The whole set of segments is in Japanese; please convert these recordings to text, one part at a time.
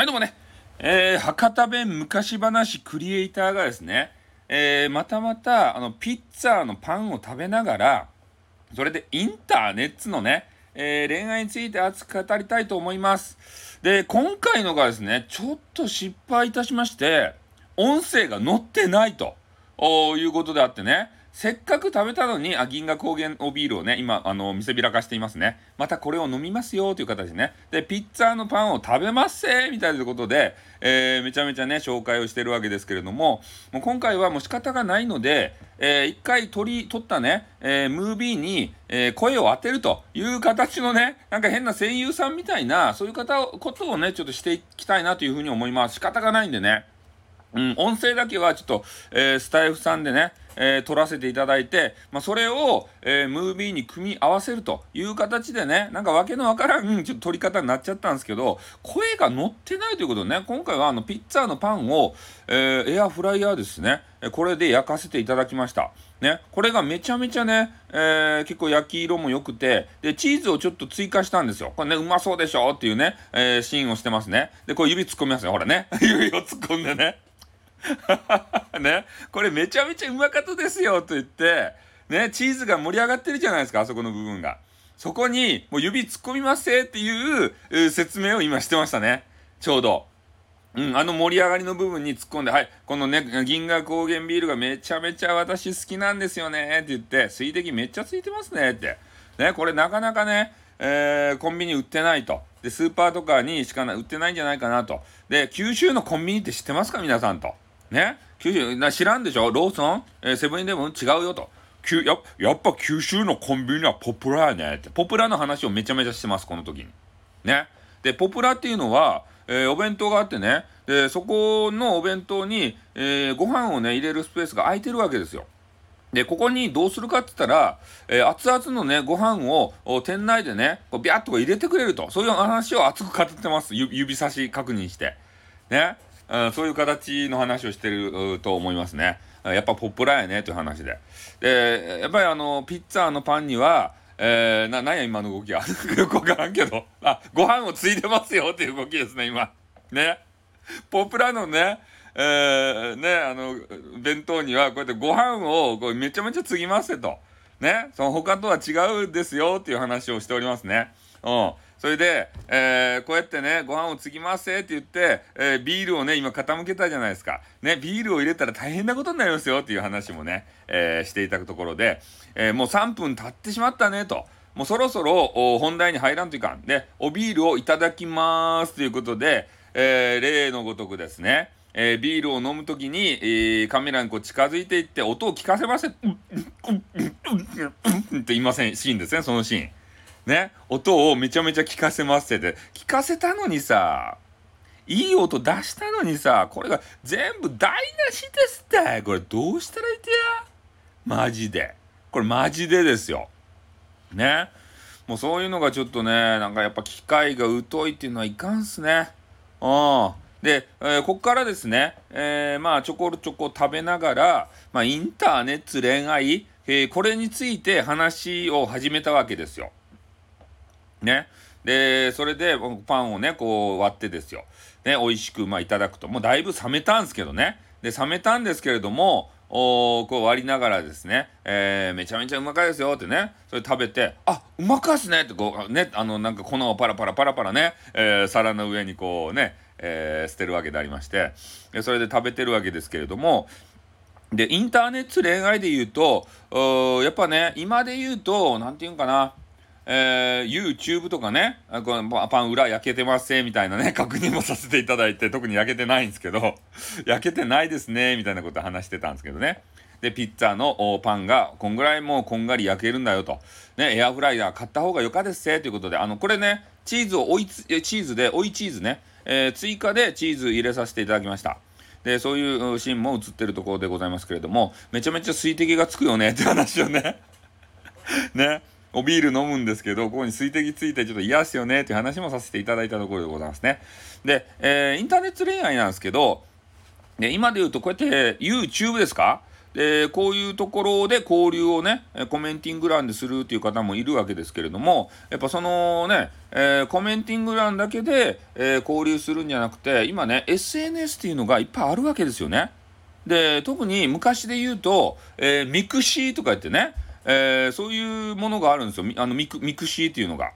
はい、どうもね、えー、博多弁昔話クリエイターがですね、えー、またまた、あの、ピッツァのパンを食べながら、それでインターネットのね、えー、恋愛について熱く語りたいと思います。で、今回のがですね、ちょっと失敗いたしまして、音声が載ってないということであってね、せっかく食べたのに、あ、銀河高原おビールをね、今、あの、見せびらかしていますね。またこれを飲みますよという形でね。で、ピッツァのパンを食べますせーみたいなことで、えー、めちゃめちゃね、紹介をしてるわけですけれども、もう今回はもう仕方がないので、えー、一回取り、取ったね、えー、ムービーに、え、声を当てるという形のね、なんか変な声優さんみたいな、そういう方、ことをね、ちょっとしていきたいなというふうに思います。仕方がないんでね。うん、音声だけはちょっと、えー、スタイフさんでね、えー、撮らせていただいて、まあ、それを、えー、ムービーに組み合わせるという形でね、なんかわけのわからん、ちょっと撮り方になっちゃったんですけど、声が乗ってないということでね、今回はあのピッツァのパンを、えー、エアフライヤーですね、これで焼かせていただきました。ね、これがめちゃめちゃね、えー、結構焼き色も良くて、で、チーズをちょっと追加したんですよ。これね、うまそうでしょ？っていうね、えー、シーンをしてますね。で、これ指突っ込みますよ。ほらね。指を突っ込んでね。ね、これめちゃめちゃうまかったですよと言って、ね、チーズが盛り上がってるじゃないですか、あそこの部分が。そこに、もう指突っ込みますせっていう説明を今してましたね。ちょうど。うん、あの盛り上がりの部分に突っ込んで、はい、このね、銀河高原ビールがめちゃめちゃ私好きなんですよねって言って、水滴めっちゃついてますねって。ね、これなかなかね、えー、コンビニ売ってないと。で、スーパーとかにしか売ってないんじゃないかなと。で、九州のコンビニって知ってますか皆さんと？ね九州な知らんでしょ？ローソン、えー、セブンイレブン？違うよと。ややっぱ九州のコンビニはポプラやねって。ポプラの話をめちゃめちゃしてます、この時に。ね。で、ポプラっていうのは、えー、お弁当があってね、で、そこのお弁当に、えー、ご飯をね、入れるスペースが空いてるわけですよ。で、ここにどうするかって言ったら、えー、熱々のね、ご飯を店内でね、こうビャッと入れてくれると。そういう話を熱く語ってます。指差し確認して。ね。うん、そういう形の話をしてると思いますね。やっぱポップラやねという話で。で、やっぱりあの、ピッツァのパンには、えー、な、なんや今の動きは。よくわからんけど。あ、ご飯をついてますよっていう動きですね、今。ね。ポップラのね、えー、ね、あの、弁当にはこうやってご飯をこうめちゃめちゃ継ぎますと。ね。その他とは違うですよっていう話をしておりますね。うん。それで、えー、こうやってね、ご飯を継ぎますって言って、えー、ビールをね、今傾けたじゃないですか。ね、ビールを入れたら大変なことになりますよっていう話もね、えー、していたところで、えもう3分経ってしまったねと。もうそろそろ本題に入らんといかん。で、おビールをいただきますということで、え例のごとくですね、え、ビールを飲むときに、えー、カメラにこう近づいていって音を聞かせません。うんうんうんうんうんって言いませんシーンですね、そのシーン。ね、音をめちゃめちゃ聞かせますってて聞かせたのにさ、いい音出したのにさ、これが全部台無しですってこれどうしたらいいってや？マジで。これマジでですよ。ね。もうそういうのがちょっとね、なんかやっぱ機械が疎いっていうのはいかんすね。うん。で、えー、こっからですね、えー、まあちょこちょこ食べながら、まあインターネット恋愛、えー、これについて話を始めたわけですよ。ね。で、それでパンをね、こう割ってですよ。ね、美味しく、まあ、いただくと。もうだいぶ冷めたんですけどね。で、冷めたんですけれども、おこう割りながらですね、えー、めちゃめちゃうまかいですよってね、それ食べて、あうまかっすねってこう、ね、あの、なんか粉をパラパラパラパラね、えー、皿の上にこうね、えー、捨てるわけでありまして、それで食べてるわけですけれども、で、インターネット恋愛で言うと、やっぱね、今で言うと、なんて言うんかな、えー、YouTube とかね、このパン裏焼けてますせみたいなね、確認もさせていただいて、特に焼けてないんですけど、焼けてないですね、みたいなこと話してたんですけどね。で、ピッツァのパンが、こんぐらいもうこんがり焼けるんだよと。ね、エアフライヤー買った方がよかですせ、ということで、あの、これね、チーズを追いチーズで、追いチーズね、えー、追加でチーズ入れさせていただきました。で、そういうシーンも映ってるところでございますけれども、めちゃめちゃ水滴がつくよねって話をね ね。おビール飲むんですけど、ここに水滴ついてちょっと嫌っすよねっていう話もさせていただいたところでございますね。で、えー、インターネット恋愛なんですけど、で今で言うとこうやって YouTube ですか？でこういうところで交流をねコメンティング欄でするっていう方もいるわけですけれどもやっぱそのね、えー、コメンティング欄だけで、えー、交流するんじゃなくて今ね SNS っていうのがいっぱいあるわけですよね。で特に昔で言うと、えー、ミクシーとか言ってね、えー、そういうものがあるんですよ。あのミクミクシーっていうのが。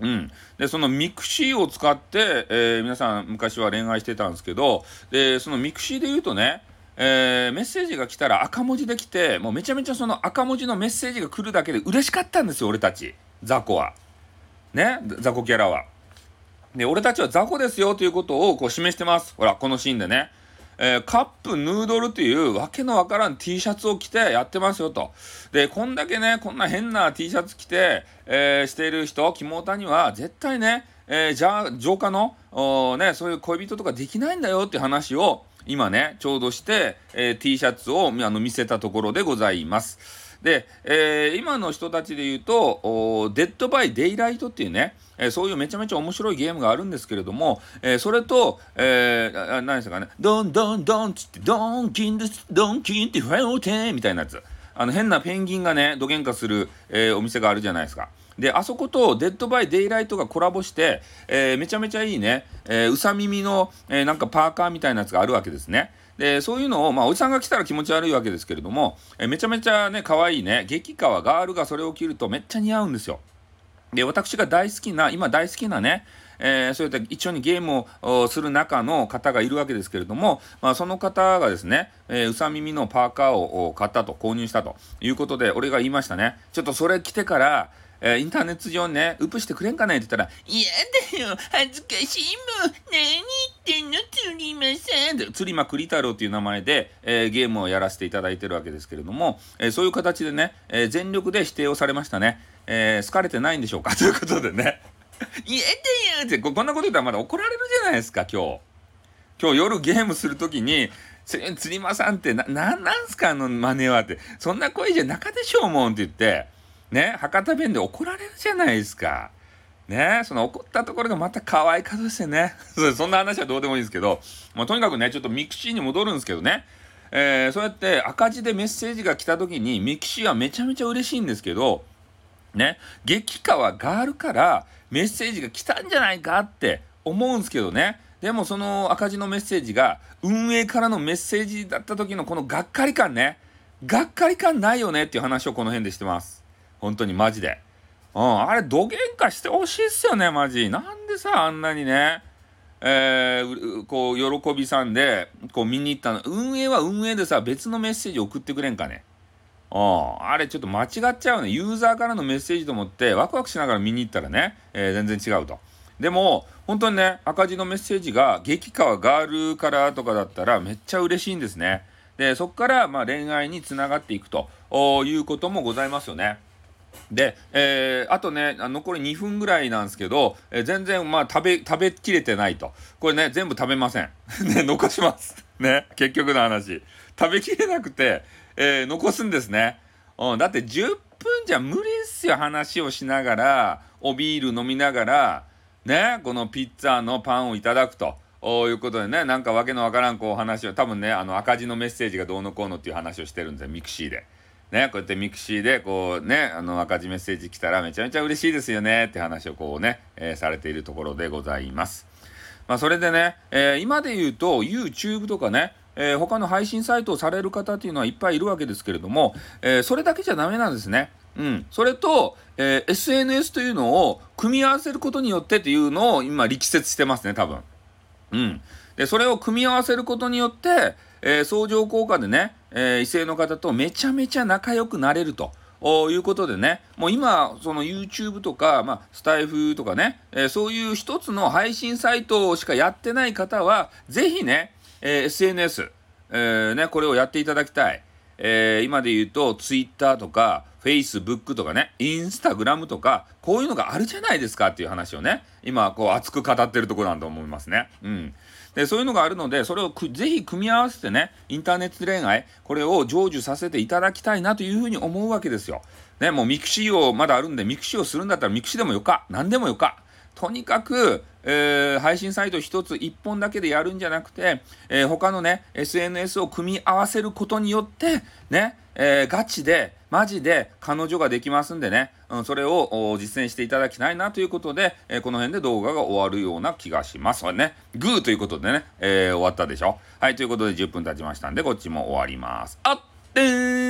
うん、でそのミクシーを使って、えー、皆さん昔は恋愛してたんですけどでそのミクシーで言うとねえー、メッセージが来たら赤文字で来てもうめちゃめちゃその赤文字のメッセージが来るだけで嬉しかったんですよ俺たち。雑魚は。ね？雑魚キャラは。で俺たちは雑魚ですよということをこう示してます。ほらこのシーンでね。えー、カップヌードルっていうわけのわからん T シャツを着てやってますよと。で、こんだけね、こんな変な T シャツ着て、えー、している人、肝タには絶対ね、えー、じゃあ、浄化の、ね、そういう恋人とかできないんだよって話を、今ね、ちょうどして、えー、T シャツをあの見せたところでございます。で、えー、今の人たちで言うと、デッドバイデイライトっていうね、え、そういうめちゃめちゃ面白いゲームがあるんですけれども、え、それと、えー、何ですかね、ドンドンドンつって、ドンキンです、ドンキンってファイテみたいなやつ。あの変なペンギンがね、どげんかする、え、お店があるじゃないですか。で、あそことデッドバイデイライトがコラボして、えー、めちゃめちゃいいね、えー、うさ耳の、えー、なんかパーカーみたいなやつがあるわけですね。で、そういうのを、まあ、おじさんが来たら気持ち悪いわけですけれども、えめちゃめちゃね、可愛いね、激カワガールがそれを着るとめっちゃ似合うんですよ。で、私が大好きな、今大好きなね、えー、そういった一緒にゲームをする中の方がいるわけですけれども、まあ、その方がですね、えー、うさ耳のパーカーを買ったと、購入したということで、俺が言いましたね。ちょっとそれ着てから、えー、インターネット上ね、ウプしてくれんかねって言ったら、嫌だよ、恥ずかしいもん、何言ってんの、釣りません。で、釣りまくり太郎っていう名前で、えー、ゲームをやらせていただいてるわけですけれども、えー、そういう形でね、え全力で否定をされましたね。え好かれてないんでしょうか？ということでね、嫌だよってこ、んなこと言ったらまだ怒られるじゃないですか、今日。今日夜ゲームするときに、釣りまさんってな、なんなんすかあの真似はって、そんな声じゃなかでしょうもんって言って、ね、博多弁で怒られるじゃないですか。ね、その怒ったところがまた可愛い方ですね。そんな話はどうでもいいんですけど、まあ、とにかくね、ちょっとミクシーに戻るんですけどね、えー、そうやって赤字でメッセージが来た時にミクシーはめちゃめちゃ嬉しいんですけど、ね、激カワガールからメッセージが来たんじゃないかって思うんですけどね。でもその赤字のメッセージが運営からのメッセージだった時のこのがっかり感ね。がっかり感ないよねっていう話をこの辺でしてます。本当にマジで。うん、あれ、どげんかしてほしいっすよね、マジ。なんでさ、あんなにね、えー、こう、喜びさんで、こう見に行ったの。運営は運営でさ、別のメッセージ送ってくれんかね。うん、あれちょっと間違っちゃうね。ユーザーからのメッセージと思ってワクワクしながら見に行ったらね、えー、全然違うと。でも、本当にね、赤字のメッセージが激川ガールからとかだったらめっちゃ嬉しいんですね。で、そこからまあ恋愛につながっていくということもございますよね。で、えー、あとね、残り2分ぐらいなんですけど、えー、全然まあ食べ、食べきれてないと。これね、全部食べません。ね、残します。ね、結局の話。食べきれなくて、えー、残すんですね。うん、だって10分じゃ無理っすよ、話をしながら、おビール飲みながら、ね、このピッツァのパンをいただくと。いうことでね、なんかわけのわからんこう話を、多分ね、あの赤字のメッセージがどうのこうのっていう話をしてるんですよ、ミクシーで。ね、こうやってミクシーでこうね、あの赤字メッセージ来たらめちゃめちゃ嬉しいですよねって話をこうね、えー、されているところでございます。まあそれでね、えー、今で言うと YouTube とかね、えー、他の配信サイトをされる方っていうのはいっぱいいるわけですけれども、えそれだけじゃダメなんですね。うん。それと、え SNS というのを組み合わせることによってっていうのを今力説してますね、多分。うん。で、それを組み合わせることによって、えー、相乗効果でね、えー、異性の方とめちゃめちゃ仲良くなれると。いうことでね、もう今、その YouTube とか、まあ、スタイフとかね、えー、そういう一つの配信サイトしかやってない方は、ぜひね、えー、SNS、えー、ね、これをやっていただきたい。えー、今で言うと、Twitter とか、Facebook とかね、Instagram とか、こういうのがあるじゃないですかっていう話をね、今、こう熱く語ってるところなんだと思いますね。うん。でそういうのがあるのでそれをぜひ組み合わせてねインターネット恋愛これを成就させていただきたいなというふうに思うわけですよ。ねもうミクシーをまだあるんでミクシーをするんだったらミクシーでもよか何でもよか。とにかく、えー、配信サイト1つ1本だけでやるんじゃなくて、えー、他のね、SNS を組み合わせることによって、ね、えー、ガチで、マジで彼女ができますんでね、うん、それを実践していただきたいなということで、えー、この辺で動画が終わるような気がします。ね、グーということでね、えー、終わったでしょ？はい、ということで10分経ちましたんで、こっちも終わります。あってー